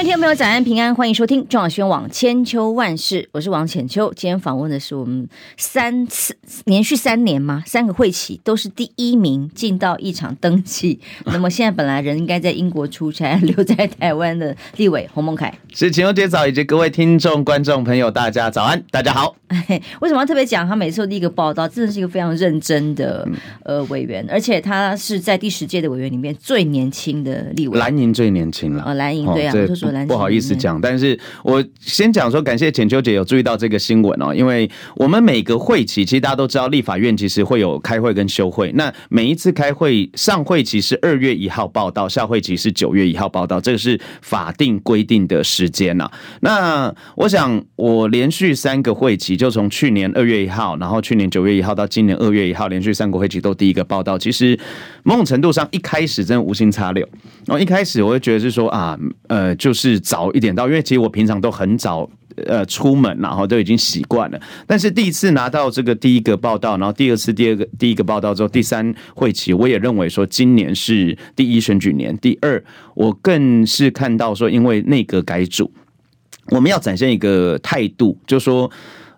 位听众朋友，早安平安，欢迎收听中广新闻网千秋万事，我是王浅秋。今天访问的是我们三次连续三年嘛，三个会期都是第一名进到一场登记。那么现在本来人应该在英国出差，留在台湾的立委洪孟凯，是浅秋姐早，以及各位听众观众朋友，大家早安，大家好。为什么要特别讲他每次都第一个报道？真的是一个非常认真的呃委员，而且他是在第十届的委员里面最年轻的立委，蓝营最年轻了。呃，蓝营对啊。不好意思讲，但是我先讲说，感谢浅秋姐有注意到这个新闻哦，因为我们每个会期，其实大家都知道，立法院其实会有开会跟休会。那每一次开会，上会期是二月一号报道，下会期是九月一号报道，这个是法定规定的时间呐。那我想，我连续三个会期，就从去年二月一号，然后去年九月一号到今年二月一号，连续三个会期都第一个报道。其实某种程度上，一开始真的无心插柳。然后一开始我会觉得是说啊，呃，就是是早一点到，因为其实我平常都很早呃出门，然后都已经习惯了。但是第一次拿到这个第一个报道，然后第二次第二个第一个报道之后，第三会期我也认为说今年是第一选举年。第二，我更是看到说，因为内阁改组，我们要展现一个态度，就说。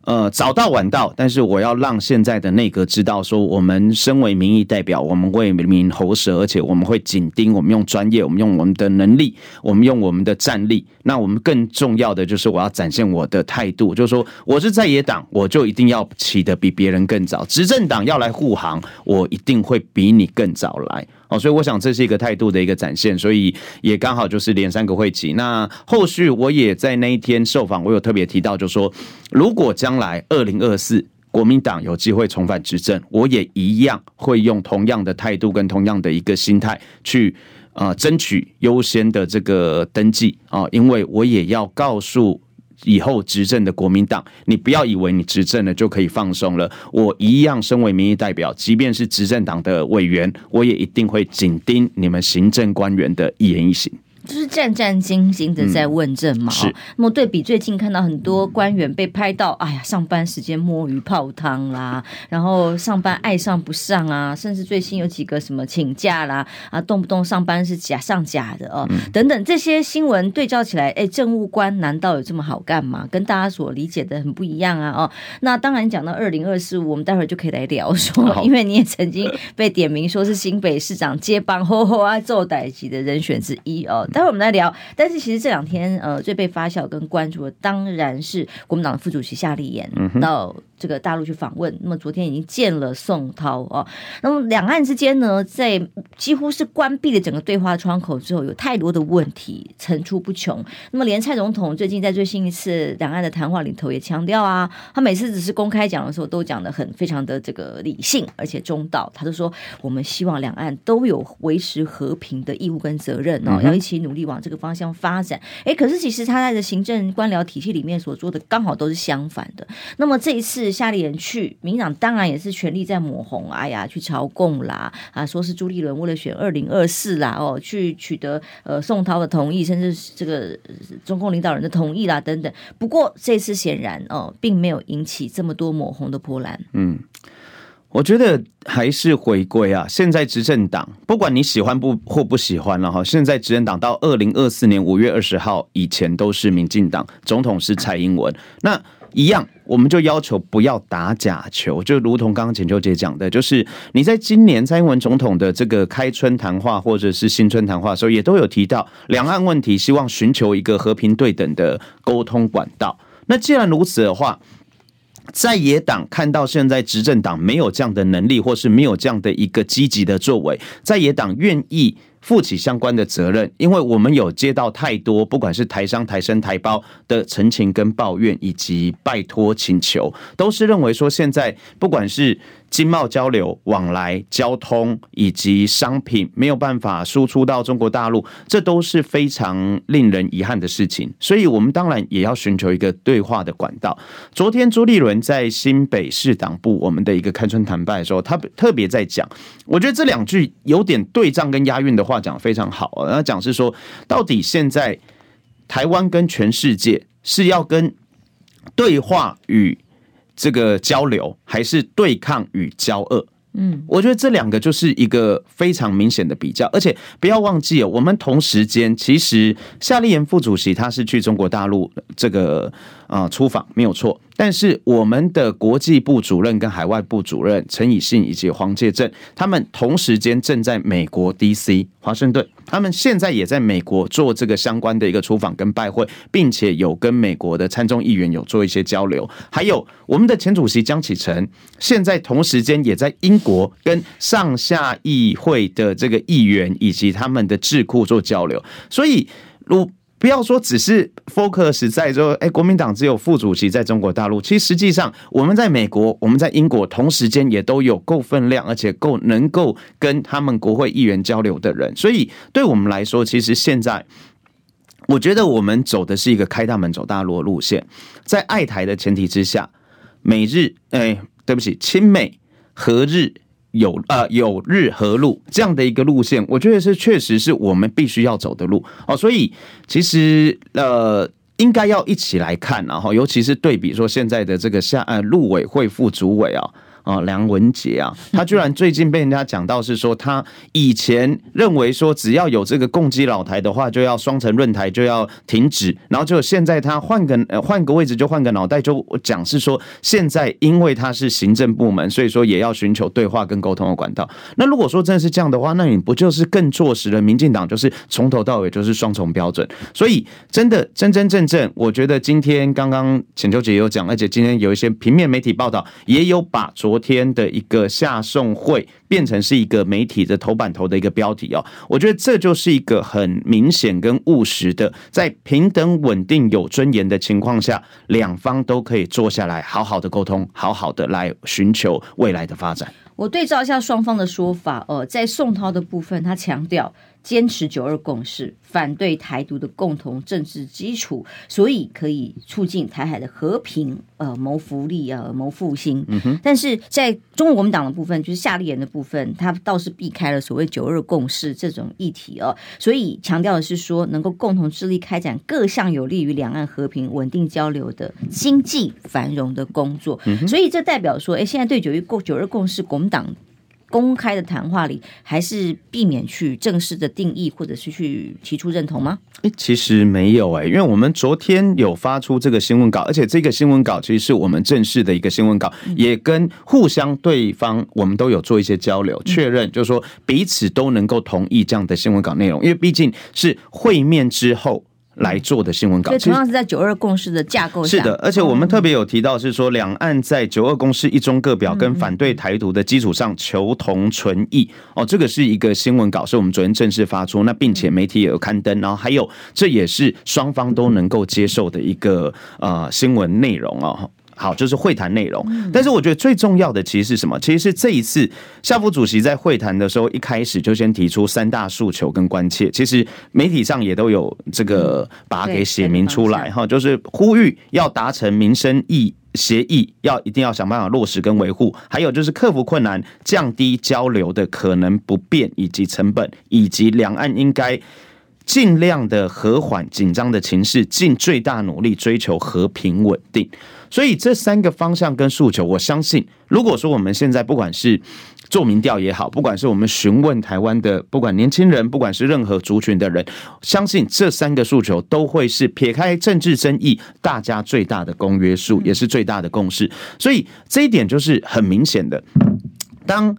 呃，早到晚到，但是我要让现在的内阁知道，说我们身为民意代表，我们为民喉舌，而且我们会紧盯，我们用专业，我们用我们的能力，我们用我们的战力。那我们更重要的就是，我要展现我的态度，就是说，我是在野党，我就一定要起得比别人更早；执政党要来护航，我一定会比你更早来。哦，所以我想这是一个态度的一个展现，所以也刚好就是连三个会期。那后续我也在那一天受访，我有特别提到，就是说，如果将来二零二四国民党有机会重返执政，我也一样会用同样的态度跟同样的一个心态去呃争取优先的这个登记啊，因为我也要告诉。以后执政的国民党，你不要以为你执政了就可以放松了。我一样身为民意代表，即便是执政党的委员，我也一定会紧盯你们行政官员的一言一行。就是战战兢兢的在问政嘛。是。那么对比最近看到很多官员被拍到，哎呀，上班时间摸鱼泡汤啦，然后上班爱上不上啊，甚至最新有几个什么请假啦，啊，动不动上班是假上假的哦，等等这些新闻对照起来，哎，政务官难道有这么好干吗？跟大家所理解的很不一样啊！哦，那当然讲到二零二四，我们待会儿就可以来聊说，因为你也曾经被点名说是新北市长接棒吼吼啊做代级的人选之一哦。待会我们来聊，但是其实这两天呃最被发酵跟关注的当然是国民党的副主席夏立言到这个大陆去访问。那么昨天已经见了宋涛哦。那么两岸之间呢，在几乎是关闭了整个对话窗口之后，有太多的问题层出不穷。那么连蔡总统最近在最新一次两岸的谈话里头也强调啊，他每次只是公开讲的时候都讲得很非常的这个理性而且中道。他就说我们希望两岸都有维持和平的义务跟责任哦，要一起。努力往这个方向发展，哎，可是其实他在的行政官僚体系里面所做的刚好都是相反的。那么这一次夏立言去，民党当然也是全力在抹红，哎呀，去朝贡啦，啊，说是朱立伦为了选二零二四啦，哦，去取得呃宋涛的同意，甚至这个中共领导人的同意啦，等等。不过这次显然哦，并没有引起这么多抹红的波澜。嗯。我觉得还是回归啊！现在执政党，不管你喜欢不或不喜欢了哈，现在执政党到二零二四年五月二十号以前都是民进党，总统是蔡英文。那一样，我们就要求不要打假球，就如同刚刚浅秋姐讲的，就是你在今年蔡英文总统的这个开春谈话或者是新春谈话的时候，也都有提到两岸问题，希望寻求一个和平对等的沟通管道。那既然如此的话，在野党看到现在执政党没有这样的能力，或是没有这样的一个积极的作为，在野党愿意负起相关的责任，因为我们有接到太多，不管是台商、台生、台胞的陈情跟抱怨，以及拜托请求，都是认为说现在不管是。经贸交流、往来、交通以及商品没有办法输出到中国大陆，这都是非常令人遗憾的事情。所以，我们当然也要寻求一个对话的管道。昨天，朱立伦在新北市党部我们的一个开春谈判的时候，他特别在讲，我觉得这两句有点对仗跟押韵的话讲得非常好。他讲是说，到底现在台湾跟全世界是要跟对话与这个交流，还是对抗与交恶？嗯，我觉得这两个就是一个非常明显的比较，而且不要忘记哦，我们同时间其实夏立言副主席他是去中国大陆这个啊出访没有错，但是我们的国际部主任跟海外部主任陈以信以及黄介正，他们同时间正在美国 DC 华盛顿。他们现在也在美国做这个相关的一个出访跟拜会，并且有跟美国的参众议员有做一些交流。还有我们的前主席江启臣，现在同时间也在英国跟上下议会的这个议员以及他们的智库做交流。所以，如不要说只是 focus 在说，哎，国民党只有副主席在中国大陆。其实实际上，我们在美国，我们在英国，同时间也都有够分量，而且够能够跟他们国会议员交流的人。所以，对我们来说，其实现在，我觉得我们走的是一个开大门走大路的路线，在爱台的前提之下，美日，哎，对不起，亲美和日。有呃有日和路这样的一个路线，我觉得是确实是我们必须要走的路哦，所以其实呃应该要一起来看，然后尤其是对比说现在的这个下呃陆委会副主委啊。啊，梁文杰啊，他居然最近被人家讲到是说，他以前认为说只要有这个共济老台的话，就要双城论台就要停止，然后就现在他换个呃换个位置就换个脑袋就讲是说，现在因为他是行政部门，所以说也要寻求对话跟沟通的管道。那如果说真的是这样的话，那你不就是更坐实了民进党就是从头到尾就是双重标准？所以真的真真正正，我觉得今天刚刚浅秋姐也有讲，而且今天有一些平面媒体报道也有把昨昨天的一个下送会变成是一个媒体的头版头的一个标题哦，我觉得这就是一个很明显跟务实的，在平等、稳定、有尊严的情况下，两方都可以坐下来好好的沟通，好好的来寻求未来的发展。我对照一下双方的说法，呃，在宋涛的部分，他强调。坚持九二共识，反对台独的共同政治基础，所以可以促进台海的和平，呃，谋福利啊，谋复兴。嗯哼。但是在中国国民党的部分，就是夏立言的部分，他倒是避开了所谓九二共识这种议题哦，所以强调的是说，能够共同致力开展各项有利于两岸和平稳定交流的经济繁荣的工作。嗯哼。所以这代表说，哎，现在对九一共九二共识，国民党。公开的谈话里，还是避免去正式的定义，或者是去提出认同吗？诶，其实没有诶，因为我们昨天有发出这个新闻稿，而且这个新闻稿其实是我们正式的一个新闻稿，也跟互相对方我们都有做一些交流确认，就是说彼此都能够同意这样的新闻稿内容，因为毕竟是会面之后。来做的新闻稿，所以同样是在九二共识的架构下。是的，而且我们特别有提到是说，两岸在九二共识一中各表跟反对台独的基础上求同存异。哦，这个是一个新闻稿，是我们昨天正式发出，那并且媒体也有刊登，然后还有这也是双方都能够接受的一个呃新闻内容哦。好，就是会谈内容。但是我觉得最重要的其实是什么？其实是这一次夏副主席在会谈的时候，一开始就先提出三大诉求跟关切。其实媒体上也都有这个把它给写明出来哈，就是呼吁要达成民生议协议，要一定要想办法落实跟维护。还有就是克服困难，降低交流的可能不便以及成本，以及两岸应该尽量的和缓紧张的情势，尽最大努力追求和平稳定。所以这三个方向跟诉求，我相信，如果说我们现在不管是做民调也好，不管是我们询问台湾的不管年轻人，不管是任何族群的人，相信这三个诉求都会是撇开政治争议，大家最大的公约数，也是最大的共识。所以这一点就是很明显的，当。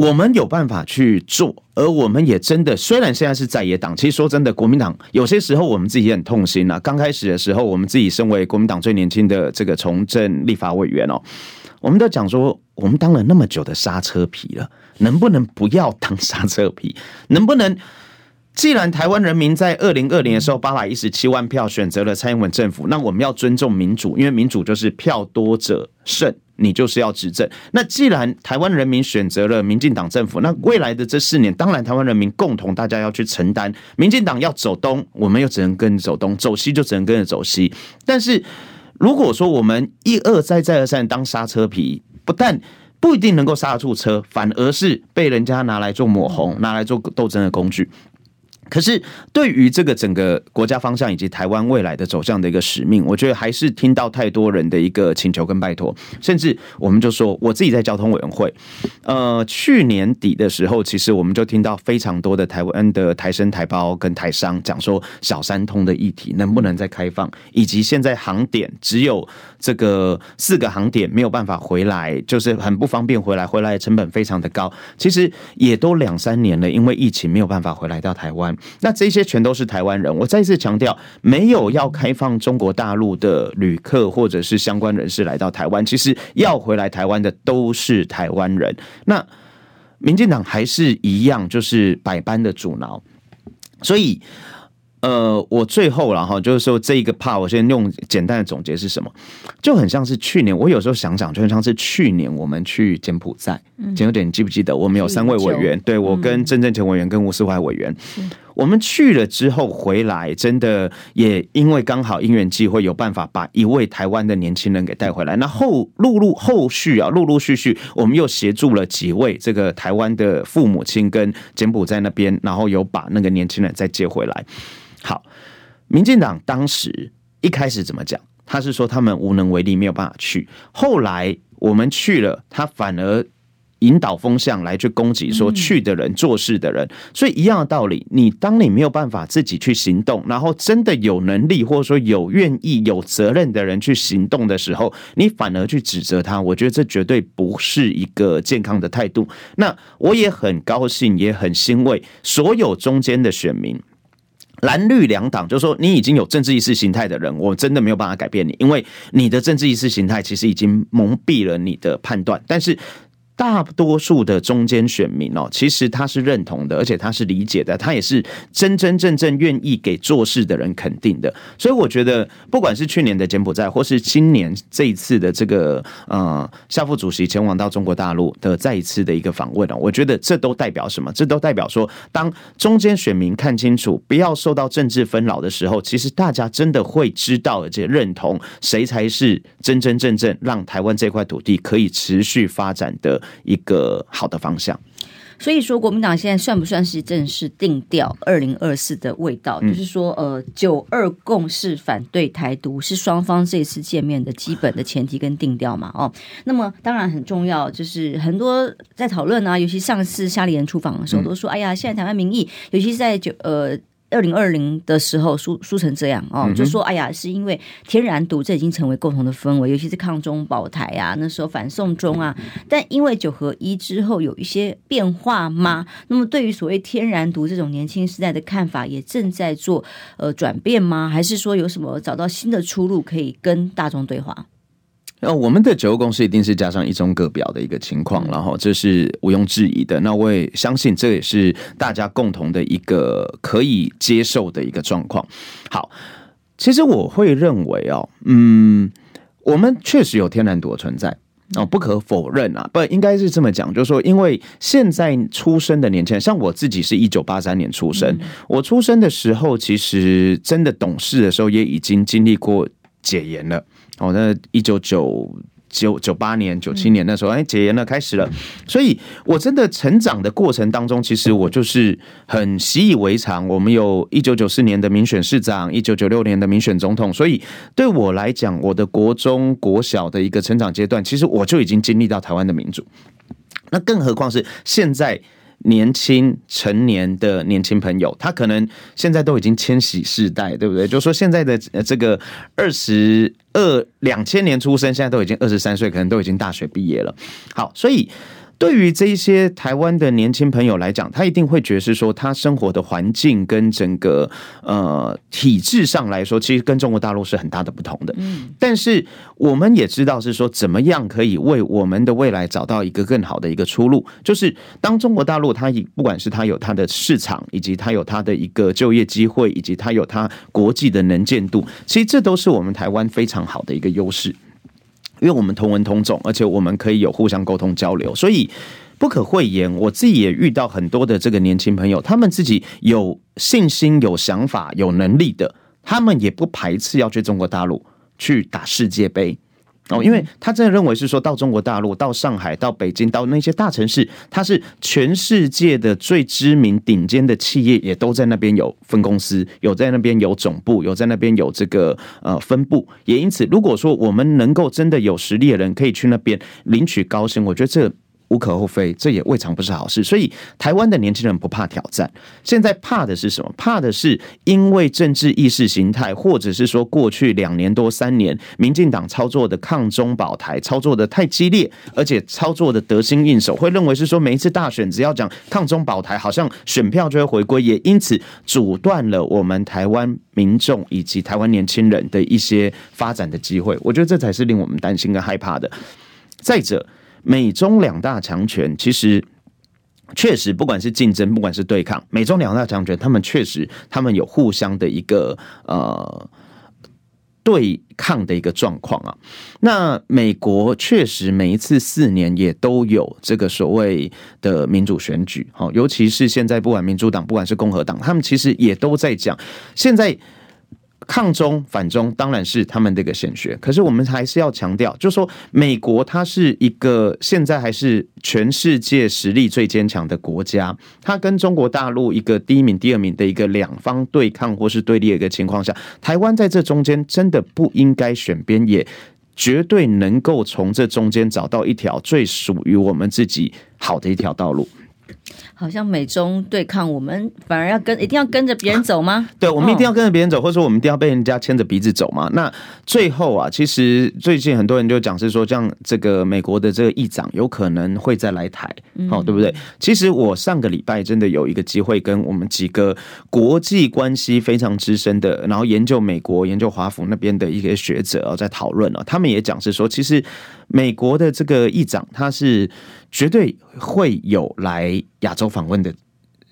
我们有办法去做，而我们也真的，虽然现在是在野党，其实说真的，国民党有些时候我们自己也很痛心啊。刚开始的时候，我们自己身为国民党最年轻的这个从政立法委员哦，我们都讲说，我们当了那么久的刹车皮了，能不能不要当刹车皮？能不能，既然台湾人民在二零二零的时候八百一十七万票选择了蔡英文政府，那我们要尊重民主，因为民主就是票多者胜。你就是要执政。那既然台湾人民选择了民进党政府，那未来的这四年，当然台湾人民共同大家要去承担。民进党要走东，我们又只能跟着走东；走西就只能跟着走西。但是如果说我们一而再再而三当刹车皮，不但不一定能够刹得住车，反而是被人家拿来做抹红、拿来做斗争的工具。可是，对于这个整个国家方向以及台湾未来的走向的一个使命，我觉得还是听到太多人的一个请求跟拜托，甚至我们就说，我自己在交通委员会，呃，去年底的时候，其实我们就听到非常多的台湾的台生台胞跟台商讲说，小三通的议题能不能再开放，以及现在航点只有这个四个航点没有办法回来，就是很不方便回来，回来成本非常的高，其实也都两三年了，因为疫情没有办法回来到台湾。那这些全都是台湾人。我再次强调，没有要开放中国大陆的旅客或者是相关人士来到台湾。其实要回来台湾的都是台湾人。那民进党还是一样，就是百般的阻挠。所以。呃，我最后了哈就是说这一个 part，我先用简单的总结是什么，就很像是去年，我有时候想想，就很像是去年我们去柬埔寨，简有点你记不记得？我们有三位委员，对，我跟郑正前委员跟吴思怀委员，我们去了之后回来，真的也因为刚好因缘际会，有办法把一位台湾的年轻人给带回来。那后陆陆后续啊，陆陆续续，我们又协助了几位这个台湾的父母亲跟柬埔寨那边，然后有把那个年轻人再接回来。好，民进党当时一开始怎么讲？他是说他们无能为力，没有办法去。后来我们去了，他反而引导风向来去攻击说去的人、做事的人。所以一样的道理，你当你没有办法自己去行动，然后真的有能力或者说有愿意、有责任的人去行动的时候，你反而去指责他，我觉得这绝对不是一个健康的态度。那我也很高兴，也很欣慰，所有中间的选民。蓝绿两党就是说，你已经有政治意识形态的人，我真的没有办法改变你，因为你的政治意识形态其实已经蒙蔽了你的判断，但是。大多数的中间选民哦，其实他是认同的，而且他是理解的，他也是真真正正愿意给做事的人肯定的。所以我觉得，不管是去年的柬埔寨，或是今年这一次的这个呃夏副主席前往到中国大陆的再一次的一个访问哦，我觉得这都代表什么？这都代表说，当中间选民看清楚，不要受到政治纷扰的时候，其实大家真的会知道而且认同谁才是真真正正让台湾这块土地可以持续发展的。一个好的方向，所以说国民党现在算不算是正式定调二零二四的味道？嗯、就是说，呃，九二共识反对台独是双方这次见面的基本的前提跟定调嘛？哦，那么当然很重要，就是很多在讨论啊，尤其上次夏立言出访的时候，都说，哎呀，现在台湾民意，尤其是在九呃。二零二零的时候输输成这样哦，就说哎呀，是因为天然独，这已经成为共同的氛围，尤其是抗中保台啊，那时候反送中啊，但因为九合一之后有一些变化吗？那么对于所谓天然独这种年轻时代的看法，也正在做呃转变吗？还是说有什么找到新的出路可以跟大众对话？那我们的九二共识一定是加上一中各表的一个情况，然后这是毋庸置疑的。那我也相信这也是大家共同的一个可以接受的一个状况。好，其实我会认为哦，嗯，我们确实有天然独的存在哦，不可否认啊。不，应该是这么讲，就是说，因为现在出生的年轻人，像我自己是一九八三年出生，我出生的时候，其实真的懂事的时候，也已经经历过解严了。哦，那一九九九九八年、九七年那时候，哎，解严了，开始了。所以，我真的成长的过程当中，其实我就是很习以为常。我们有一九九四年的民选市长，一九九六年的民选总统，所以对我来讲，我的国中、国小的一个成长阶段，其实我就已经经历到台湾的民主。那更何况是现在。年轻成年的年轻朋友，他可能现在都已经千禧世代，对不对？就是说现在的这个二十二两千年出生，现在都已经二十三岁，可能都已经大学毕业了。好，所以。对于这一些台湾的年轻朋友来讲，他一定会觉得是说，他生活的环境跟整个呃体制上来说，其实跟中国大陆是很大的不同的。嗯，但是我们也知道是说，怎么样可以为我们的未来找到一个更好的一个出路，就是当中国大陆它不管是它有它的市场，以及它有它的一个就业机会，以及它有它国际的能见度，其实这都是我们台湾非常好的一个优势。因为我们同文同种，而且我们可以有互相沟通交流，所以不可讳言，我自己也遇到很多的这个年轻朋友，他们自己有信心、有想法、有能力的，他们也不排斥要去中国大陆去打世界杯。哦，因为他真的认为是说到中国大陆、到上海、到北京、到那些大城市，它是全世界的最知名顶尖的企业，也都在那边有分公司，有在那边有总部，有在那边有这个呃分部。也因此，如果说我们能够真的有实力的人可以去那边领取高薪，我觉得这。无可厚非，这也未尝不是好事。所以，台湾的年轻人不怕挑战，现在怕的是什么？怕的是因为政治意识形态，或者是说过去两年多三年，民进党操作的抗中保台操作的太激烈，而且操作的得心应手，会认为是说每一次大选只要讲抗中保台，好像选票就会回归，也因此阻断了我们台湾民众以及台湾年轻人的一些发展的机会。我觉得这才是令我们担心跟害怕的。再者。美中两大强权其实确实，不管是竞争，不管是对抗，美中两大强权，他们确实他们有互相的一个呃对抗的一个状况啊。那美国确实每一次四年也都有这个所谓的民主选举，好，尤其是现在不管民主党，不管是共和党，他们其实也都在讲现在。抗中反中当然是他们的一个显学，可是我们还是要强调，就是说美国它是一个现在还是全世界实力最坚强的国家，它跟中国大陆一个第一名、第二名的一个两方对抗或是对立的一个情况下，台湾在这中间真的不应该选边，也绝对能够从这中间找到一条最属于我们自己好的一条道路。好像美中对抗，我们反而要跟一定要跟着别人走吗？对，我们一定要跟着别人走，或者说我们一定要被人家牵着鼻子走吗？那最后啊，其实最近很多人就讲是说，像这个美国的这个议长有可能会再来台，哦，对不对？其实我上个礼拜真的有一个机会跟我们几个国际关系非常资深的，然后研究美国、研究华府那边的一些学者啊，在讨论啊，他们也讲是说，其实美国的这个议长他是。绝对会有来亚洲访问的。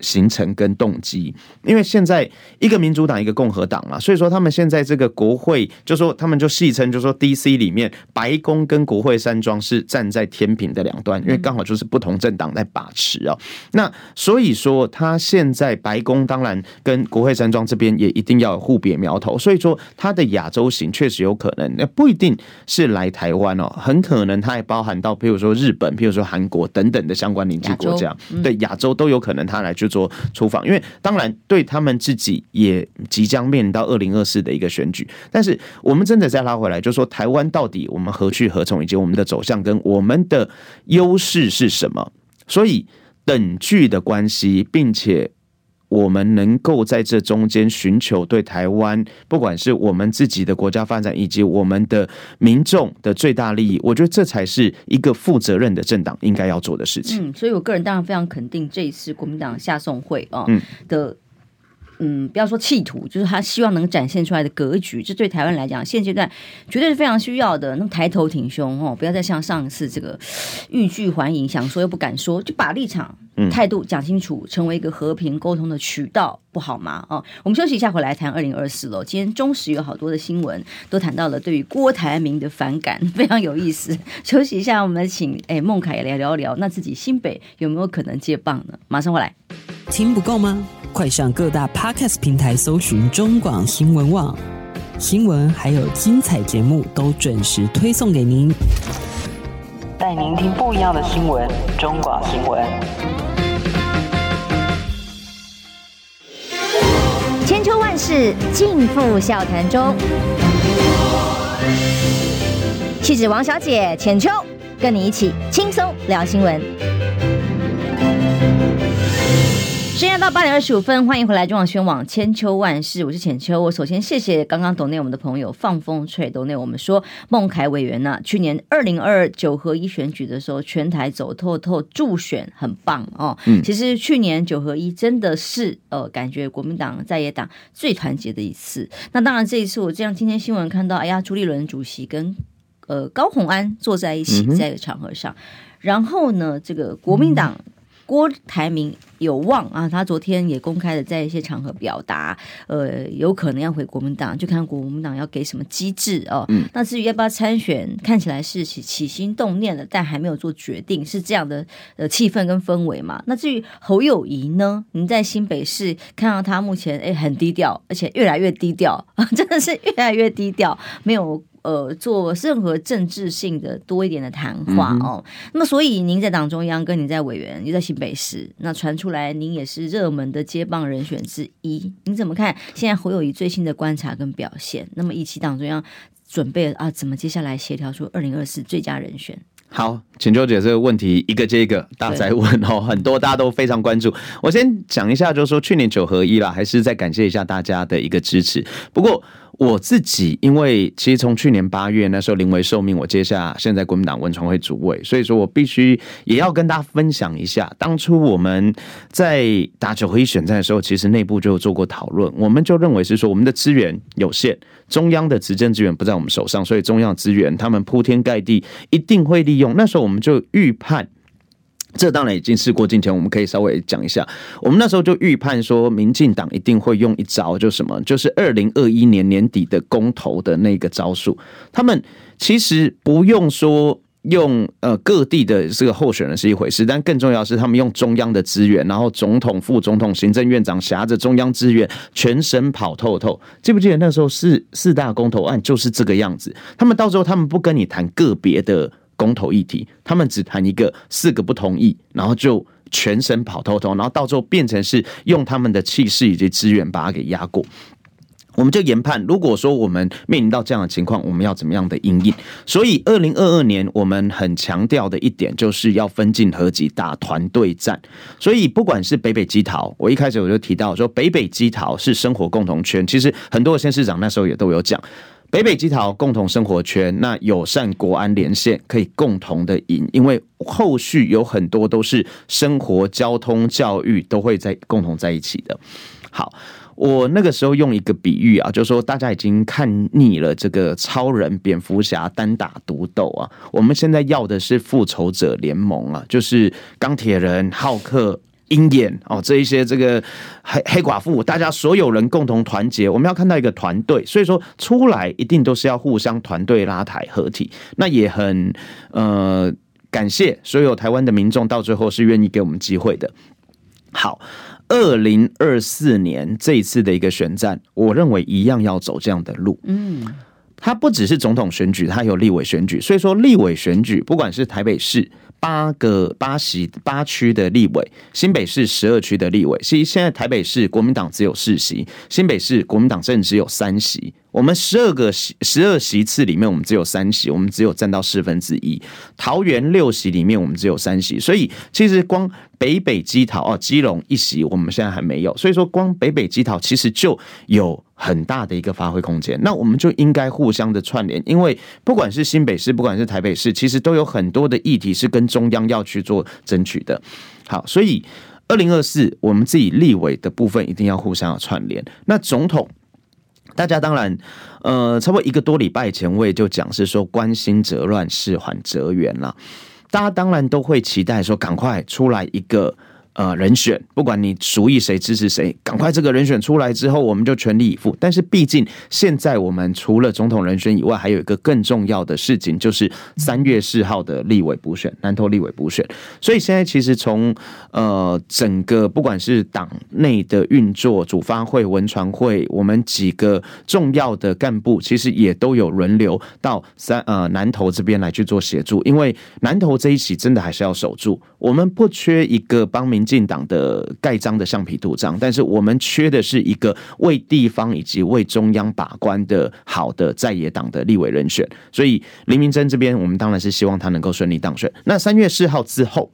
行程跟动机，因为现在一个民主党一个共和党嘛，所以说他们现在这个国会就说他们就戏称就说 DC 里面白宫跟国会山庄是站在天平的两端，因为刚好就是不同政党在把持啊。那所以说他现在白宫当然跟国会山庄这边也一定要有互别苗头，所以说他的亚洲行确实有可能，那不一定是来台湾哦，很可能他也包含到譬如说日本、譬如说韩国等等的相关邻近国家，对亚洲都有可能他来就。做出访，因为当然对他们自己也即将面临到二零二四的一个选举，但是我们真的再拉回来，就说台湾到底我们何去何从，以及我们的走向跟我们的优势是什么？所以等距的关系，并且。我们能够在这中间寻求对台湾，不管是我们自己的国家发展，以及我们的民众的最大利益，我觉得这才是一个负责任的政党应该要做的事情。嗯，所以我个人当然非常肯定这一次国民党下送会啊的。嗯，不要说企图，就是他希望能展现出来的格局，这对台湾来讲，现阶段绝对是非常需要的。那么抬头挺胸哦，不要再像上一次这个欲拒还迎，想说又不敢说，就把立场、态度讲清楚，成为一个和平沟通的渠道，不好吗？哦，我们休息一下，回来谈二零二四喽。今天中时有好多的新闻都谈到了对于郭台铭的反感，非常有意思。休息一下，我们请哎孟凯也来聊一聊，那自己新北有没有可能接棒呢？马上回来，听不够吗？快上各大 Podcast 平台搜寻中广新闻网新闻，还有精彩节目都准时推送给您，带您听不一样的新闻。中广新闻，是尽付笑谈中。气质王小姐浅秋，跟你一起轻松聊新闻。现在到八点二十五分，欢迎回来中广宣网千秋万世，我是浅秋。我首先谢谢刚刚抖内我们的朋友放风吹抖内我们说孟凯委员呢、啊，去年二零二二九合一选举的时候，全台走透透助选很棒哦。嗯，其实去年九合一真的是呃，感觉国民党在野党最团结的一次。那当然这一次我这样今天新闻看到，哎呀，朱立伦主席跟呃高鸿安坐在一起，在一个场合上，嗯、然后呢，这个国民党。嗯郭台铭有望啊，他昨天也公开的在一些场合表达，呃，有可能要回国民党，就看国民党要给什么机制哦。嗯，那至于要不要参选，看起来是起起心动念了，但还没有做决定，是这样的呃气氛跟氛围嘛。那至于侯友谊呢？您在新北市看到他目前哎很低调，而且越来越低调啊，真的是越来越低调，没有呃做任何政治性的多一点的谈话哦。嗯、那么，所以您在党中央，跟您在委员，又在新北市，那传出来您也是热门的接棒人选之一。您怎么看现在侯友谊最新的观察跟表现？那么，一期党中央准备啊，怎么接下来协调出二零二四最佳人选？好，请秋姐这个问题一个接一个大哉问哦，很多大家都非常关注。我先讲一下，就是说去年九合一啦，还是再感谢一下大家的一个支持。不过。我自己，因为其实从去年八月那时候临危受命，我接下现在国民党文传会主委，所以说我必须也要跟大家分享一下，当初我们在打九合一选战的时候，其实内部就做过讨论，我们就认为是说我们的资源有限，中央的执政资源不在我们手上，所以中央资源他们铺天盖地一定会利用。那时候我们就预判。这当然已经事过境迁，我们可以稍微讲一下。我们那时候就预判说，民进党一定会用一招，就什么，就是二零二一年年底的公投的那个招数。他们其实不用说用呃各地的这个候选人是一回事，但更重要是他们用中央的资源，然后总统、副总统、行政院长挟着中央资源，全省跑透透。记不记得那时候四四大公投案就是这个样子？他们到时候他们不跟你谈个别的。公投议题，他们只谈一个四个不同意，然后就全省跑透透，然后到最后变成是用他们的气势以及资源把它给压过。我们就研判，如果说我们面临到这样的情况，我们要怎么样的因应？所以，二零二二年我们很强调的一点就是要分进合击，打团队战。所以，不管是北北基桃，我一开始我就提到说，北北基桃是生活共同圈。其实很多的县市长那时候也都有讲。北北基桃共同生活圈，那友善国安连线可以共同的赢，因为后续有很多都是生活、交通、教育都会在共同在一起的。好，我那个时候用一个比喻啊，就是说大家已经看腻了这个超人、蝙蝠侠单打独斗啊，我们现在要的是复仇者联盟啊，就是钢铁人、浩克。鹰眼哦，这一些这个黑黑寡妇，大家所有人共同团结，我们要看到一个团队，所以说出来一定都是要互相团队拉抬合体。那也很呃感谢所有台湾的民众，到最后是愿意给我们机会的。好，二零二四年这一次的一个选战，我认为一样要走这样的路。嗯，它不只是总统选举，它有立委选举，所以说立委选举，不管是台北市。八个八席八区的立委，新北市十二区的立委，其实现在台北市国民党只有四席，新北市国民党甚至只有三席。我们十二个席十二席次里面，我们只有三席，我们只有占到四分之一。桃园六席里面，我们只有三席，所以其实光北北基桃哦，基隆一席，我们现在还没有。所以说，光北北基桃其实就有很大的一个发挥空间。那我们就应该互相的串联，因为不管是新北市，不管是台北市，其实都有很多的议题是跟中央要去做争取的。好，所以二零二四，我们自己立委的部分一定要互相的串联。那总统。大家当然，呃，差不多一个多礼拜前，我也就讲是说，关心则乱，事缓则圆了。大家当然都会期待说，赶快出来一个。呃，人选不管你属意谁支持谁，赶快这个人选出来之后，我们就全力以赴。但是毕竟现在我们除了总统人选以外，还有一个更重要的事情，就是三月四号的立委补选，南投立委补选。所以现在其实从呃整个不管是党内的运作、主发会、文传会，我们几个重要的干部，其实也都有轮流到三呃南投这边来去做协助，因为南投这一起真的还是要守住，我们不缺一个帮民。进党的盖章的橡皮图章，但是我们缺的是一个为地方以及为中央把关的好的在野党的立委人选。所以林明珍这边，我们当然是希望他能够顺利当选。那三月四号之后，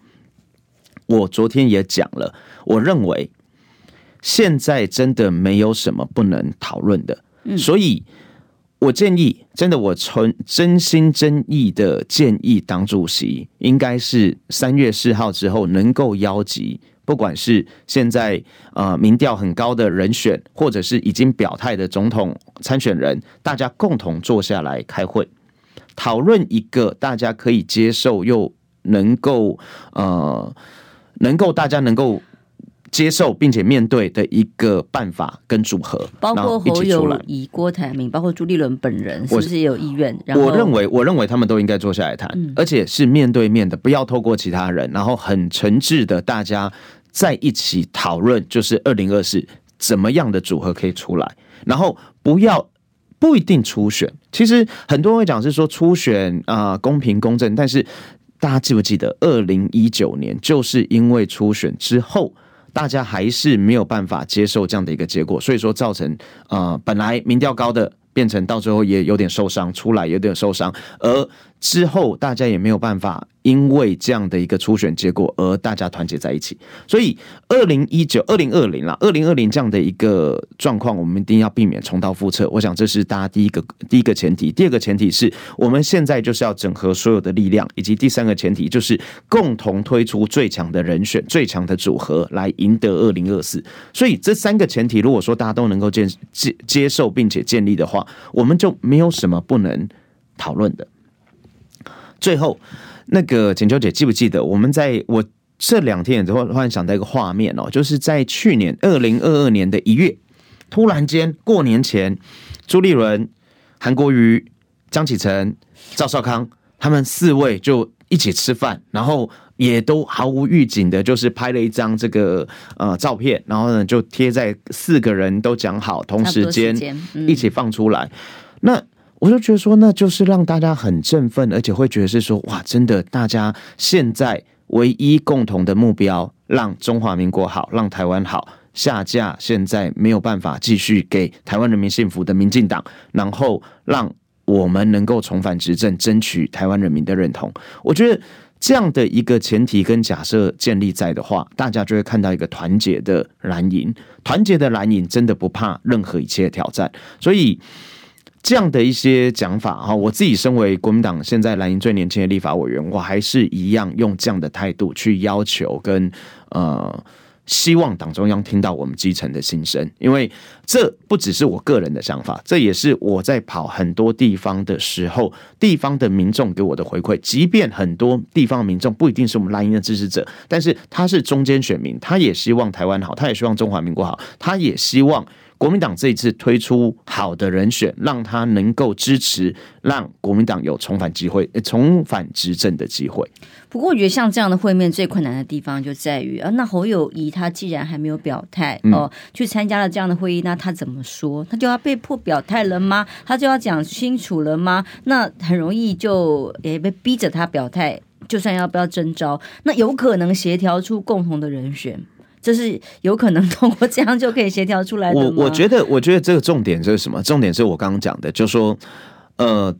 我昨天也讲了，我认为现在真的没有什么不能讨论的，所以。我建议，真的，我纯真心真意的建议，党主席应该是三月四号之后能够邀集，不管是现在呃民调很高的人选，或者是已经表态的总统参选人，大家共同坐下来开会，讨论一个大家可以接受又能够呃能够大家能够。接受并且面对的一个办法跟组合，包括侯友以、郭台铭，包括朱立伦本人，是不是也有意愿？我，我认为，我认为他们都应该坐下来谈，嗯、而且是面对面的，不要透过其他人，然后很诚挚的大家在一起讨论，就是二零二四怎么样的组合可以出来，然后不要。不一定初选。其实很多人会讲是说初选啊、呃、公平公正，但是大家记不记得，二零一九年就是因为初选之后，大家还是没有办法接受这样的一个结果，所以说造成啊、呃、本来民调高的。变成到最后也有点受伤，出来有点受伤，而之后大家也没有办法，因为这样的一个初选结果而大家团结在一起。所以，二零一九、二零二零啦，二零二零这样的一个状况，我们一定要避免重蹈覆辙。我想这是大家第一个第一个前提。第二个前提是我们现在就是要整合所有的力量，以及第三个前提就是共同推出最强的人选、最强的组合来赢得二零二四。所以这三个前提，如果说大家都能够建接接受并且建立的话，我们就没有什么不能讨论的。最后，那个浅秋姐记不记得，我们在我这两天也会幻想到一个画面哦，就是在去年二零二二年的一月，突然间过年前，朱立伦、韩国瑜、江启臣、赵少康他们四位就一起吃饭，然后也都毫无预警的，就是拍了一张这个呃照片，然后呢就贴在四个人都讲好同时间一起放出来，那。我就觉得说，那就是让大家很振奋，而且会觉得是说，哇，真的，大家现在唯一共同的目标，让中华民国好，让台湾好，下架现在没有办法继续给台湾人民幸福的民进党，然后让我们能够重返执政，争取台湾人民的认同。我觉得这样的一个前提跟假设建立在的话，大家就会看到一个团结的蓝营，团结的蓝营真的不怕任何一切挑战，所以。这样的一些讲法哈，我自己身为国民党现在蓝营最年轻的立法委员，我还是一样用这样的态度去要求跟呃，希望党中央听到我们基层的心声，因为这不只是我个人的想法，这也是我在跑很多地方的时候，地方的民众给我的回馈。即便很多地方民众不一定是我们蓝营的支持者，但是他是中间选民，他也希望台湾好，他也希望中华民国好，他也希望。国民党这一次推出好的人选，让他能够支持，让国民党有重返机会、重返执政的机会。不过，我觉得像这样的会面最困难的地方就在于啊，那侯友宜他既然还没有表态哦，去参加了这样的会议，那他怎么说？他就要被迫表态了吗？他就要讲清楚了吗？那很容易就也被逼着他表态，就算要不要征召，那有可能协调出共同的人选。这是有可能通过这样就可以协调出来？我我觉得，我觉得这个重点是什么？重点是我刚刚讲的，就说，呃，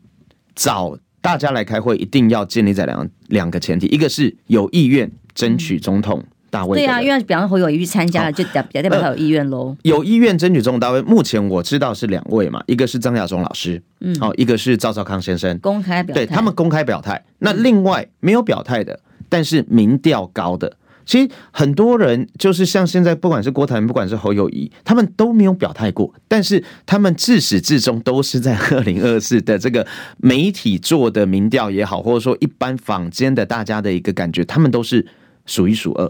找大家来开会，一定要建立在两两个前提，一个是有意愿争取总统大位。对啊，因为比方说侯友宜去参加了，就代表代表他有意愿喽。有意愿争取总统大位，目前我知道是两位嘛，一个是张亚中老师，嗯，好，一个是赵少康先生公开表态，对他们公开表态。那另外没有表态的，但是民调高的。其实很多人就是像现在，不管是郭台铭，不管是侯友谊，他们都没有表态过，但是他们自始至终都是在二零二四的这个媒体做的民调也好，或者说一般坊间的大家的一个感觉，他们都是数一数二。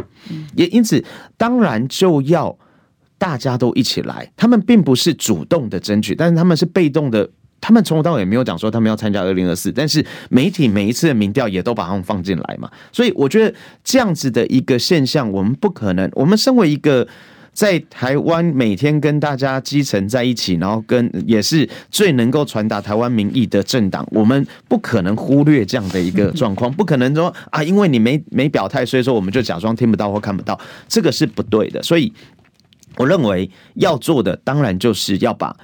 也因此，当然就要大家都一起来，他们并不是主动的争取，但是他们是被动的。他们从头到尾没有讲说他们要参加二零二四，但是媒体每一次的民调也都把他们放进来嘛，所以我觉得这样子的一个现象，我们不可能。我们身为一个在台湾每天跟大家基层在一起，然后跟也是最能够传达台湾民意的政党，我们不可能忽略这样的一个状况，不可能说啊，因为你没没表态，所以说我们就假装听不到或看不到，这个是不对的。所以我认为要做的，当然就是要把。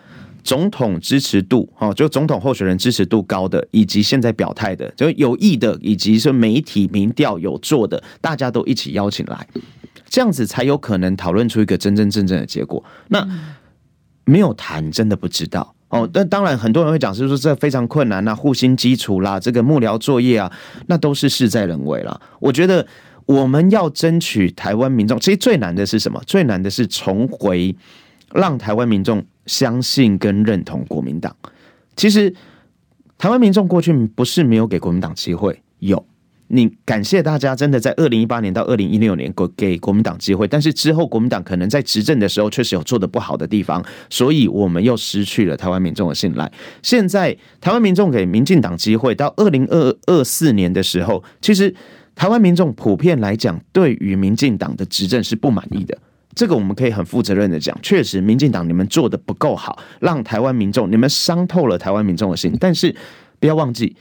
总统支持度，哈，就总统候选人支持度高的，以及现在表态的，就有意的，以及是媒体民调有做的，大家都一起邀请来，这样子才有可能讨论出一个真真正正的结果。那没有谈，真的不知道哦。但当然，很多人会讲，是说这非常困难啊，护心基础啦，这个幕僚作业啊，那都是事在人为啦。我觉得我们要争取台湾民众，其实最难的是什么？最难的是重回让台湾民众。相信跟认同国民党，其实台湾民众过去不是没有给国民党机会，有。你感谢大家，真的在二零一八年到二零一六年给给国民党机会，但是之后国民党可能在执政的时候确实有做得不好的地方，所以我们又失去了台湾民众的信赖。现在台湾民众给民进党机会，到二零二二四年的时候，其实台湾民众普遍来讲，对于民进党的执政是不满意的。这个我们可以很负责任的讲，确实民进党你们做的不够好，让台湾民众你们伤透了台湾民众的心。但是不要忘记，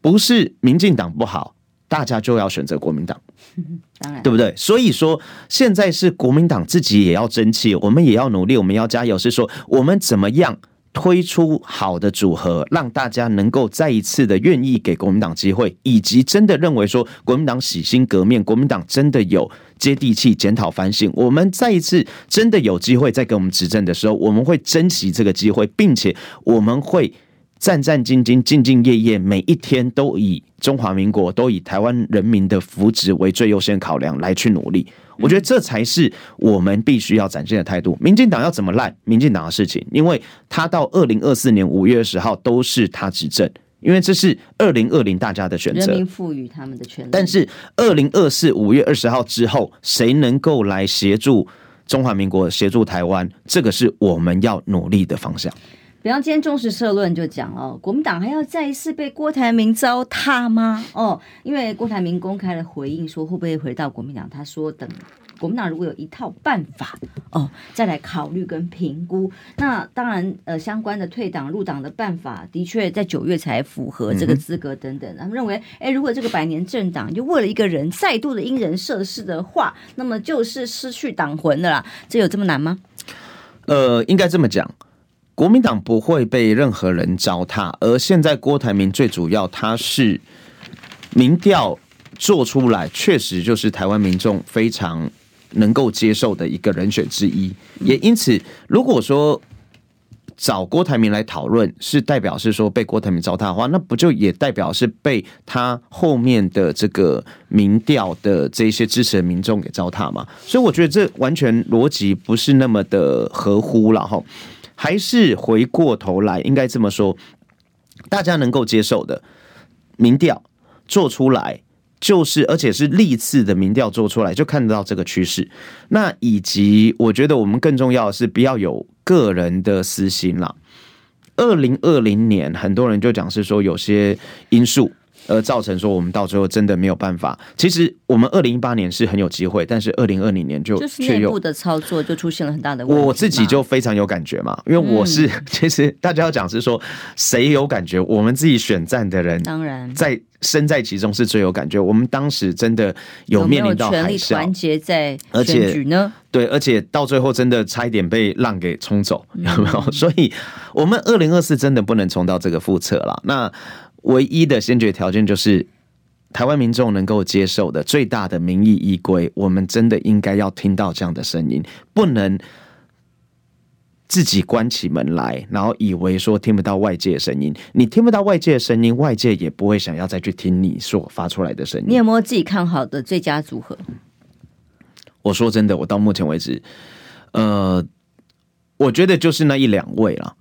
不是民进党不好，大家就要选择国民党，当然，对不对？所以说现在是国民党自己也要争气，我们也要努力，我们要加油。是说我们怎么样？推出好的组合，让大家能够再一次的愿意给国民党机会，以及真的认为说国民党洗心革面，国民党真的有接地气、检讨反省。我们再一次真的有机会再给我们执政的时候，我们会珍惜这个机会，并且我们会战战兢兢、兢兢业业，每一天都以中华民国、都以台湾人民的福祉为最优先考量来去努力。我觉得这才是我们必须要展现的态度。民进党要怎么烂，民进党的事情，因为他到二零二四年五月二十号都是他执政，因为这是二零二零大家的选择，人民赋予他们的权利。但是二零二四五月二十号之后，谁能够来协助中华民国、协助台湾，这个是我们要努力的方向。比方今天中时社论就讲哦，国民党还要再一次被郭台铭糟蹋吗？哦，因为郭台铭公开的回应说，会不会回到国民党？他说等国民党如果有一套办法哦，再来考虑跟评估。那当然，呃，相关的退党入党的办法的确在九月才符合这个资格等等。他们认为，哎，如果这个百年政党就为了一个人再度的因人设事的话，那么就是失去党魂的啦。这有这么难吗？呃，应该这么讲。国民党不会被任何人糟蹋，而现在郭台铭最主要，他是民调做出来，确实就是台湾民众非常能够接受的一个人选之一。也因此，如果说找郭台铭来讨论，是代表是说被郭台铭糟蹋的话，那不就也代表是被他后面的这个民调的这些支持的民众给糟蹋吗？所以我觉得这完全逻辑不是那么的合乎了哈。还是回过头来，应该这么说，大家能够接受的民调做出来，就是而且是历次的民调做出来，就看得到这个趋势。那以及我觉得我们更重要的是，不要有个人的私心啦。二零二零年，很多人就讲是说有些因素。而造成说我们到最后真的没有办法。其实我们二零一八年是很有机会，但是二零二零年就就是内部的操作就出现了很大的问题。我自己就非常有感觉嘛，因为我是、嗯、其实大家要讲是说谁有感觉，我们自己选战的人当然在身在其中是最有感觉。我们当时真的有面临到海啸，团结在选举呢？对，而且到最后真的差一点被浪给冲走，有没有？所以我们二零二四真的不能重蹈这个覆辙了。那。唯一的先决条件就是台湾民众能够接受的最大的民意依归，我们真的应该要听到这样的声音，不能自己关起门来，然后以为说听不到外界的声音。你听不到外界的声音，外界也不会想要再去听你所发出来的声音。你有没有自己看好的最佳组合？我说真的，我到目前为止，呃，我觉得就是那一两位了。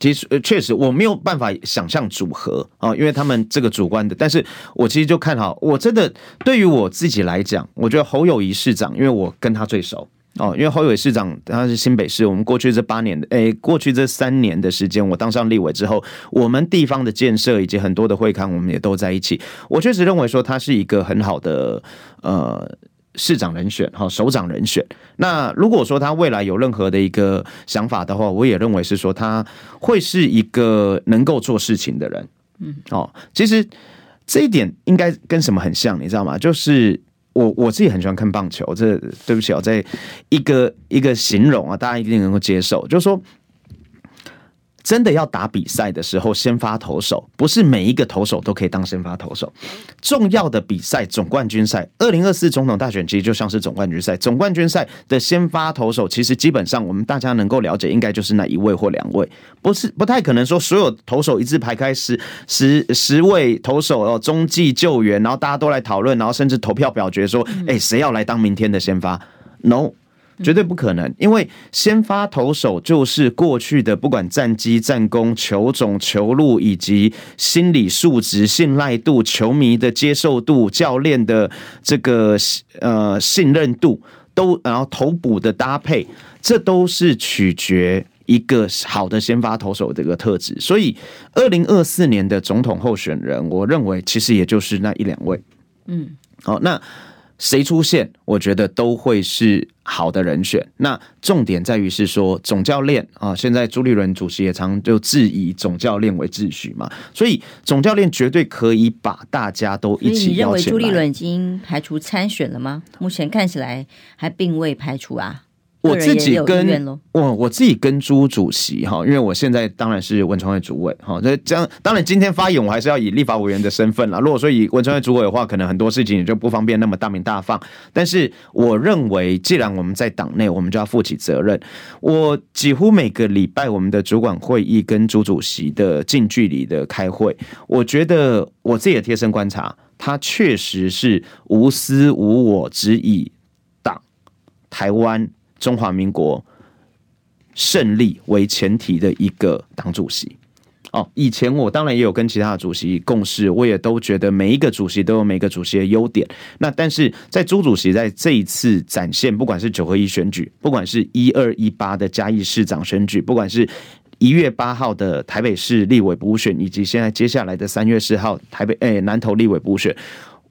其实呃，确实我没有办法想象组合啊，因为他们这个主观的。但是我其实就看好，我真的对于我自己来讲，我觉得侯友宜市长，因为我跟他最熟哦，因为侯友宜市长他是新北市，我们过去这八年的，诶，过去这三年的时间，我当上立委之后，我们地方的建设以及很多的会刊，我们也都在一起。我确实认为说他是一个很好的呃。市长人选哈，首长人选。那如果说他未来有任何的一个想法的话，我也认为是说他会是一个能够做事情的人。嗯，哦，其实这一点应该跟什么很像，你知道吗？就是我我自己很喜欢看棒球。这对不起哦，在一个一个形容啊，大家一定能够接受，就是说。真的要打比赛的时候，先发投手不是每一个投手都可以当先发投手。重要的比赛，总冠军赛，二零二四总统大选其实就像是总冠军赛。总冠军赛的先发投手，其实基本上我们大家能够了解，应该就是那一位或两位，不是不太可能说所有投手一字排开十十十位投手哦，中继救援，然后大家都来讨论，然后甚至投票表决说，哎，谁要来当明天的先发？No。绝对不可能，因为先发投手就是过去的不管战绩、战功、球种、球路以及心理素质、信赖度、球迷的接受度、教练的这个呃信任度，都然后投捕的搭配，这都是取决一个好的先发投手的一个特质。所以，二零二四年的总统候选人，我认为其实也就是那一两位。嗯，好，那。谁出现，我觉得都会是好的人选。那重点在于是说总教练啊，现在朱立伦主席也常就质疑总教练为秩序嘛，所以总教练绝对可以把大家都一起邀请。你认为朱立伦已经排除参选了吗？目前看起来还并未排除啊。我自己跟我我自己跟朱主席哈，因为我现在当然是文传会主委哈，这这样当然今天发言我还是要以立法委员的身份啦。如果说以文传会主委的话，可能很多事情也就不方便那么大鸣大放。但是我认为，既然我们在党内，我们就要负起责任。我几乎每个礼拜我们的主管会议跟朱主席的近距离的开会，我觉得我自己的贴身观察，他确实是无私无我，只以党台湾。中华民国胜利为前提的一个党主席哦，以前我当然也有跟其他的主席共事，我也都觉得每一个主席都有每个主席的优点。那但是在朱主席在这一次展现，不管是九合一选举，不管是一二一八的嘉义市长选举，不管是一月八号的台北市立委补选，以及现在接下来的三月四号台北诶南投立委补选，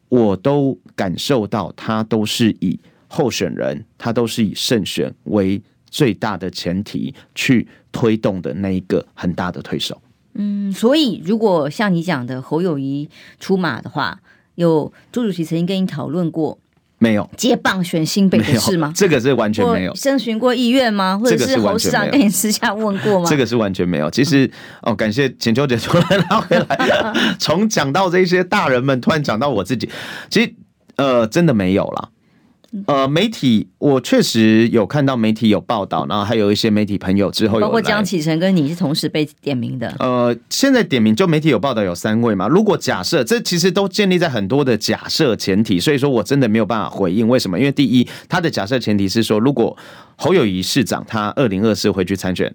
我都感受到他都是以。候选人他都是以胜选为最大的前提去推动的那一个很大的推手。嗯，所以如果像你讲的侯友谊出马的话，有朱主席曾经跟你讨论过没有？接棒选新北的事吗？这个是完全没有。征询过意愿吗？或者是侯市长跟你私下问过吗？这个是完全没有。其实哦，感谢浅秋姐突然拉回来，从讲到这些大人们，突然讲到我自己，其实呃，真的没有了。呃，媒体我确实有看到媒体有报道，然后还有一些媒体朋友之后有，包括江启臣跟你是同时被点名的。呃，现在点名就媒体有报道有三位嘛。如果假设这其实都建立在很多的假设前提，所以说我真的没有办法回应为什么？因为第一，他的假设前提是说，如果侯友谊市长他二零二四回去参选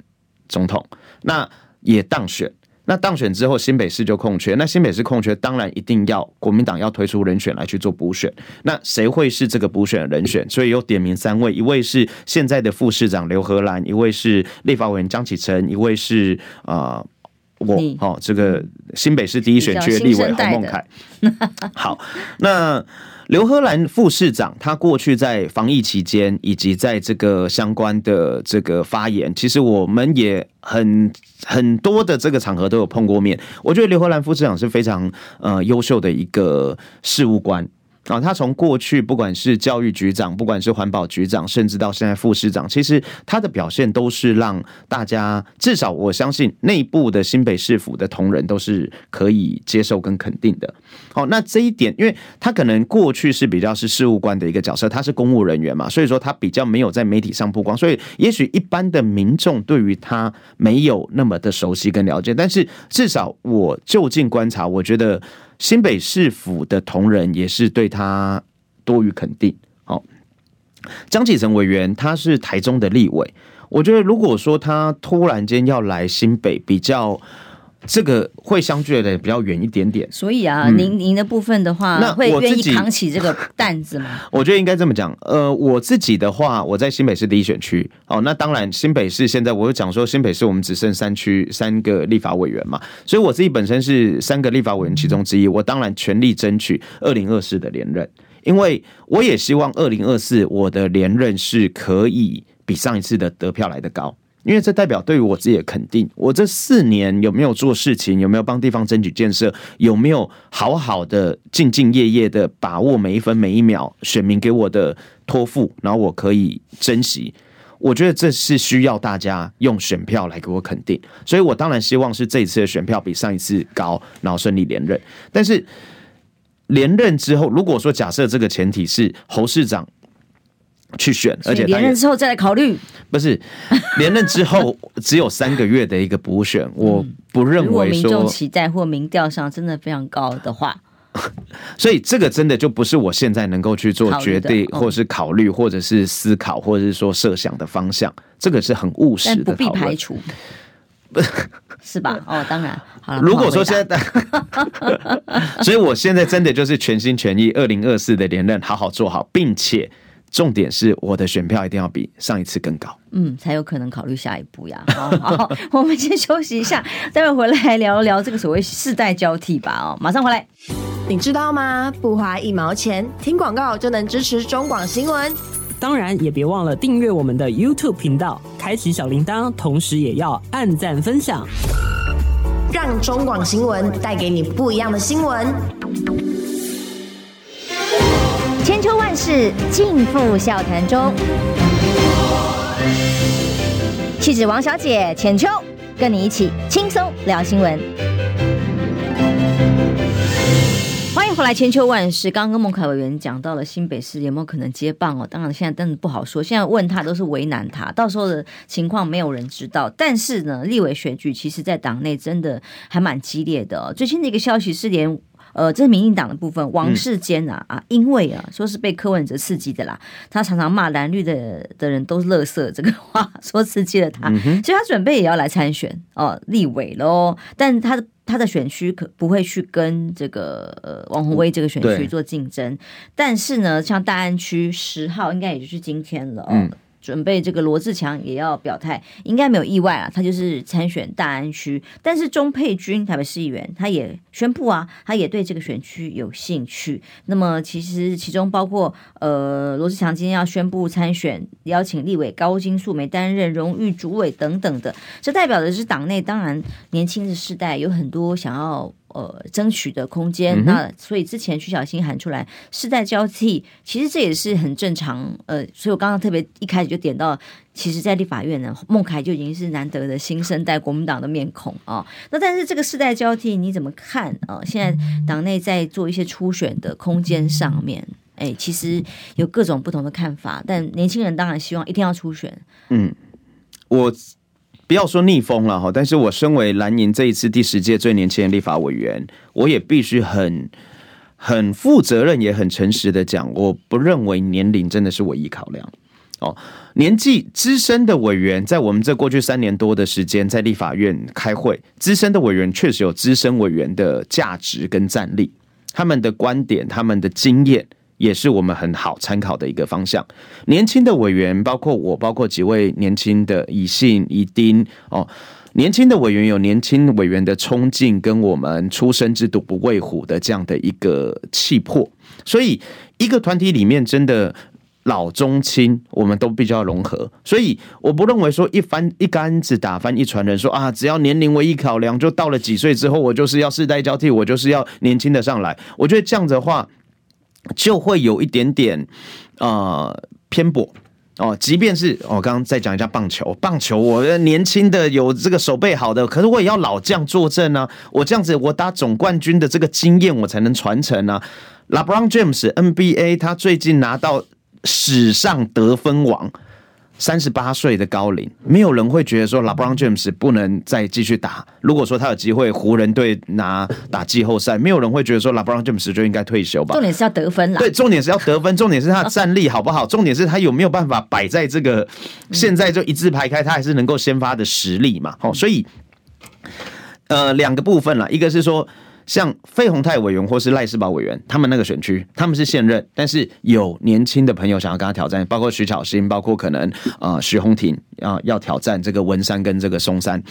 总统，那也当选。那当选之后，新北市就空缺。那新北市空缺，当然一定要国民党要推出人选来去做补选。那谁会是这个补选的人选？所以有点名三位，一位是现在的副市长刘荷兰，一位是立法委员张启成，一位是啊、呃、我哦这个新北市第一选区的立委洪孟凯。好，那。刘荷兰副市长，他过去在防疫期间，以及在这个相关的这个发言，其实我们也很很多的这个场合都有碰过面。我觉得刘荷兰副市长是非常呃优秀的一个事务官。啊，他从过去不管是教育局长，不管是环保局长，甚至到现在副市长，其实他的表现都是让大家至少我相信内部的新北市府的同仁都是可以接受跟肯定的。好，那这一点，因为他可能过去是比较是事务官的一个角色，他是公务人员嘛，所以说他比较没有在媒体上曝光，所以也许一般的民众对于他没有那么的熟悉跟了解，但是至少我就近观察，我觉得。新北市府的同仁也是对他多于肯定。好，张启成委员他是台中的立委，我觉得如果说他突然间要来新北，比较这个会相距的比较远一点点。所以啊，您您、嗯、的部分的话，那会愿意扛起这个 担子吗？我觉得应该这么讲。呃，我自己的话，我在新北市第一选区。哦，那当然，新北市现在我就讲说，新北市我们只剩三区三个立法委员嘛，所以我自己本身是三个立法委员其中之一。我当然全力争取二零二四的连任，因为我也希望二零二四我的连任是可以比上一次的得票来的高。因为这代表对于我自己的肯定，我这四年有没有做事情，有没有帮地方争取建设，有没有好好的兢兢业业的把握每一分每一秒选民给我的托付，然后我可以珍惜。我觉得这是需要大家用选票来给我肯定，所以我当然希望是这一次的选票比上一次高，然后顺利连任。但是连任之后，如果说假设这个前提是侯市长。去选，而且连任之后再来考虑。不是 连任之后只有三个月的一个补选，我不认为说，如果民众期待或民调上真的非常高的话，所以这个真的就不是我现在能够去做决定，或是考虑，或者是思考，或者是说设想的方向。这个是很务实的，不必排除，是吧？哦，当然。好了，如果说现在，所以我现在真的就是全心全意，二零二四的连任好好做好，并且。重点是我的选票一定要比上一次更高，嗯，才有可能考虑下一步呀。好，好，我们先休息一下，待会回来聊聊这个所谓世代交替吧。哦，马上回来。你知道吗？不花一毛钱，听广告就能支持中广新闻。当然，也别忘了订阅我们的 YouTube 频道，开启小铃铛，同时也要按赞分享，让中广新闻带给你不一样的新闻。千秋万世尽付笑谈中，气质王小姐浅秋，跟你一起轻松聊新闻。欢迎回来，千秋万世。刚刚跟孟凯委员讲到了新北市有没有可能接棒哦？当然，现在真的不好说。现在问他都是为难他，到时候的情况没有人知道。但是呢，立委选举其实，在党内真的还蛮激烈的。最新的一个消息是连，连呃，这是民进党的部分，王世坚啊啊，因为啊，说是被柯文哲刺激的啦。他常常骂蓝绿的的人都是垃圾，这个话 说刺激了他，嗯、所以他准备也要来参选哦，立委喽。但他的。他的选区可不会去跟这个呃王宏威这个选区做竞争，但是呢，像大安区十号应该也就是今天了哦。嗯准备这个罗志强也要表态，应该没有意外啊。他就是参选大安区，但是钟佩君台北市议员他也宣布啊，他也对这个选区有兴趣。那么其实其中包括呃罗志强今天要宣布参选，邀请立委高金素梅担任荣誉主委等等的，这代表的是党内当然年轻的世代有很多想要。呃，争取的空间，嗯、那所以之前徐小新喊出来世代交替，其实这也是很正常。呃，所以我刚刚特别一开始就点到，其实，在立法院呢，孟凯就已经是难得的新生代国民党的面孔啊、哦。那但是这个世代交替你怎么看啊、呃？现在党内在做一些初选的空间上面，哎，其实有各种不同的看法。但年轻人当然希望一定要初选。嗯，我。不要说逆风了哈，但是我身为蓝营这一次第十届最年轻的立法委员，我也必须很很负责任也很诚实的讲，我不认为年龄真的是唯一考量哦。年纪资深的委员，在我们这过去三年多的时间在立法院开会，资深的委员确实有资深委员的价值跟战力，他们的观点，他们的经验。也是我们很好参考的一个方向。年轻的委员，包括我，包括几位年轻的以信、宜丁哦，年轻的委员有年轻委员的冲劲，跟我们初生之犊不畏虎的这样的一个气魄。所以，一个团体里面真的老中青，我们都比较融合。所以，我不认为说一翻一竿子打翻一船人，说啊，只要年龄为一考量，就到了几岁之后，我就是要世代交替，我就是要年轻的上来。我觉得这样子的话。就会有一点点呃偏颇哦，即便是我刚刚再讲一下棒球，棒球我年轻的有这个手背好的，可是我也要老将坐镇啊，我这样子我打总冠军的这个经验我才能传承啊。LeBron James NBA 他最近拿到史上得分王。三十八岁的高龄，没有人会觉得说 LeBron James 不能再继续打。如果说他有机会湖人队拿打季后赛，没有人会觉得说 LeBron James 就应该退休吧？重点是要得分啦。对，重点是要得分，重点是他的战力好不好？重点是他有没有办法摆在这个现在就一字排开，他还是能够先发的实力嘛？好，所以呃，两个部分啦，一个是说。像费鸿泰委员或是赖世宝委员，他们那个选区，他们是现任，但是有年轻的朋友想要跟他挑战，包括徐巧芯，包括可能啊徐宏庭啊要挑战这个文山跟这个松山。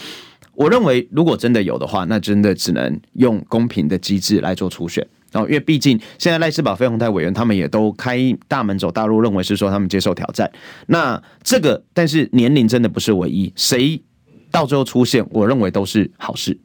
我认为如果真的有的话，那真的只能用公平的机制来做初选。然后因为毕竟现在赖世宝、费鸿泰委员他们也都开大门走大路，认为是说他们接受挑战。那这个，但是年龄真的不是唯一，谁到最后出现，我认为都是好事。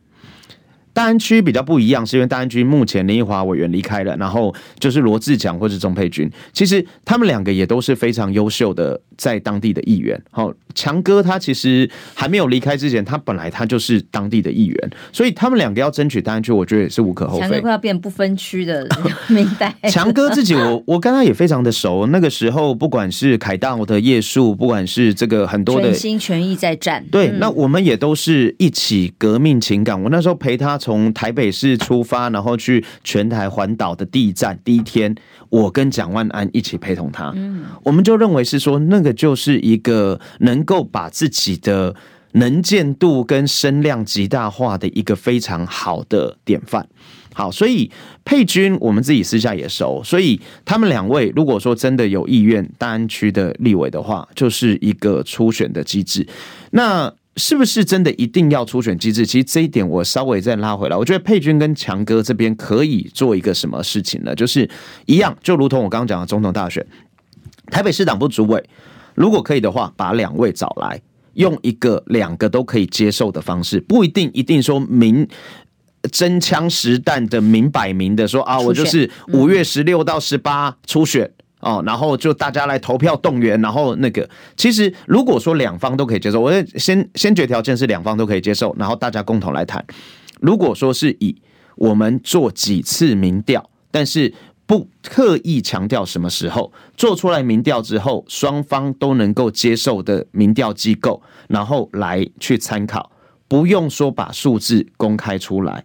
大安区比较不一样，是因为大安区目前林奕华委员离开了，然后就是罗志强或是钟佩君，其实他们两个也都是非常优秀的在当地的议员。好，强哥他其实还没有离开之前，他本来他就是当地的议员，所以他们两个要争取大安区，我觉得也是无可厚非。强哥快要变不分区的名单。强哥自己我，我我跟他也非常的熟，那个时候不管是凯道的夜宿，不管是这个很多的全心全意在战，对，那我们也都是一起革命情感。我那时候陪他。从台北市出发，然后去全台环岛的第一站，第一天，我跟蒋万安一起陪同他。嗯，我们就认为是说，那个就是一个能够把自己的能见度跟声量极大化的一个非常好的典范。好，所以佩君我们自己私下也熟，所以他们两位如果说真的有意愿大安区的立委的话，就是一个初选的机制。那是不是真的一定要初选机制？其实这一点我稍微再拉回来，我觉得佩君跟强哥这边可以做一个什么事情呢？就是一样，就如同我刚刚讲的总统大选，台北市党部主委，如果可以的话，把两位找来，用一个两个都可以接受的方式，不一定一定说明真枪实弹的明摆明的说啊，我就是五月十六到十八初选。哦，然后就大家来投票动员，然后那个，其实如果说两方都可以接受，我先先决条件是两方都可以接受，然后大家共同来谈。如果说是以我们做几次民调，但是不刻意强调什么时候做出来民调之后，双方都能够接受的民调机构，然后来去参考，不用说把数字公开出来。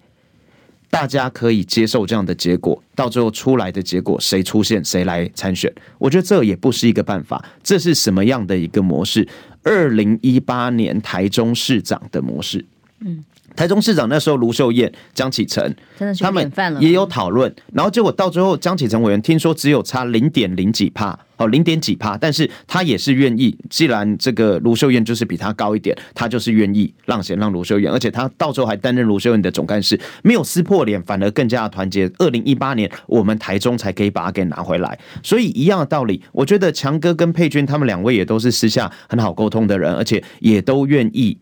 大家可以接受这样的结果，到最后出来的结果谁出现谁来参选，我觉得这也不是一个办法。这是什么样的一个模式？二零一八年台中市长的模式，嗯。台中市长那时候卢秀燕、江启臣，他们也有讨论，然后结果到最后，江启臣委员听说只有差零点零几趴，哦，零点几趴，但是他也是愿意，既然这个卢秀燕就是比他高一点，他就是愿意让贤让卢秀燕，而且他到时候还担任卢秀燕的总干事，没有撕破脸，反而更加的团结。二零一八年，我们台中才可以把它给拿回来，所以一样的道理，我觉得强哥跟佩君他们两位也都是私下很好沟通的人，而且也都愿意。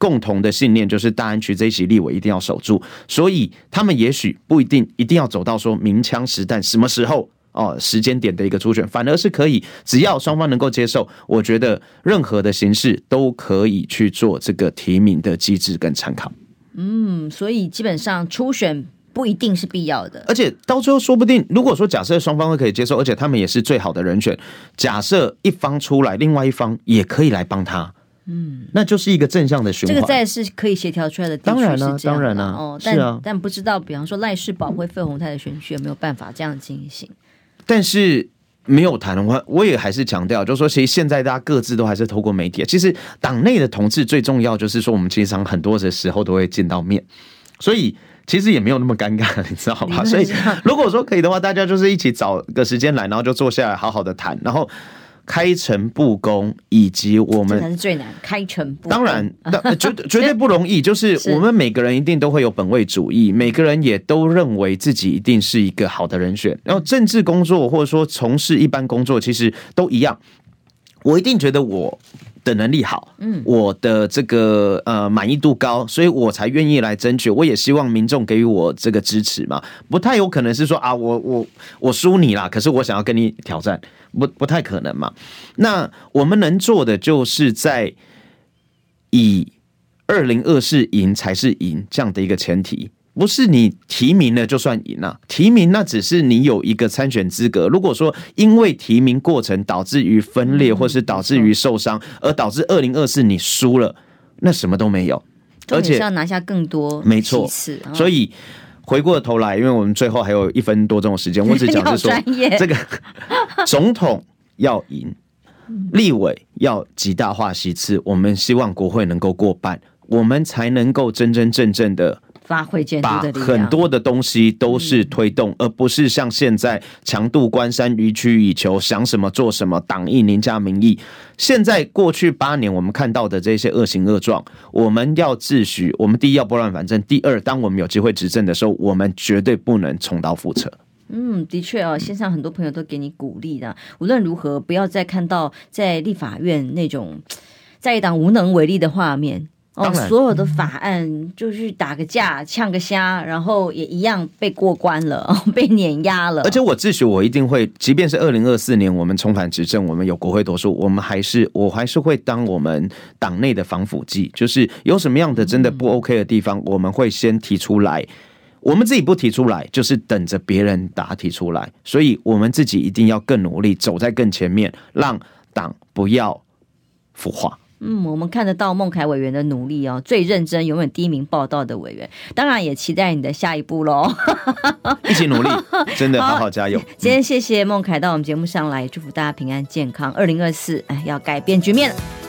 共同的信念就是大安区这一席立委一定要守住，所以他们也许不一定一定要走到说明枪实弹什么时候哦时间点的一个初选，反而是可以只要双方能够接受，我觉得任何的形式都可以去做这个提名的机制跟参考。嗯，所以基本上初选不一定是必要的，而且到最后说不定，如果说假设双方都可以接受，而且他们也是最好的人选，假设一方出来，另外一方也可以来帮他。嗯，那就是一个正向的循环。这个在是可以协调出来的，当然了，当然了。哦，但但不知道，比方说赖世宝或费鸿泰的选区有没有办法这样进行？但是没有谈的话，我也还是强调，就是说，其实现在大家各自都还是透过媒体。其实党内的同志最重要就是说，我们经常很多的时候都会见到面，所以其实也没有那么尴尬，你知道吗？所以如果说可以的话，大家就是一起找个时间来，然后就坐下来好好的谈，然后。开诚布公，以及我们才是最难开诚布公。当然，那绝绝对不容易。就是我们每个人一定都会有本位主义，每个人也都认为自己一定是一个好的人选。然后政治工作或者说从事一般工作，其实都一样。我一定觉得我的能力好，嗯，我的这个呃满意度高，所以我才愿意来争取。我也希望民众给予我这个支持嘛，不太有可能是说啊，我我我输你啦，可是我想要跟你挑战，不不太可能嘛。那我们能做的就是在以二零二四赢才是赢这样的一个前提。不是你提名了就算赢了，提名那只是你有一个参选资格。如果说因为提名过程导致于分裂，或是导致于受伤，而导致二零二四你输了，那什么都没有。而且是要拿下更多，没错。所以回过头来，因为我们最后还有一分多钟的时间，我只讲是说，这个 总统要赢，立委要极大化席次，我们希望国会能够过半，我们才能够真真正正的。发挥监督的力量，把很多的东西都是推动，而不是像现在强渡关山、予取予求，想什么做什么，党意凌驾民意。现在过去八年我们看到的这些恶行恶状，我们要自诩，我们第一要拨乱反正，第二，当我们有机会执政的时候，我们绝对不能重蹈覆辙。嗯，的确哦，线上很多朋友都给你鼓励的。无论如何，不要再看到在立法院那种在一党无能为力的画面。哦，所有的法案就是打个架、呛个虾，然后也一样被过关了，被碾压了。而且我自诩我一定会，即便是二零二四年我们重返执政，我们有国会多数，我们还是我还是会当我们党内的防腐剂，就是有什么样的真的不 OK 的地方，我们会先提出来。我们自己不提出来，就是等着别人把它提出来。所以我们自己一定要更努力，走在更前面，让党不要腐化。嗯，我们看得到孟凯委员的努力哦，最认真、永远第一名报道的委员，当然也期待你的下一步喽，一起努力，真的好好加油。今天谢谢孟凯到我们节目上来，祝福大家平安健康。二零二四，哎，要改变局面了。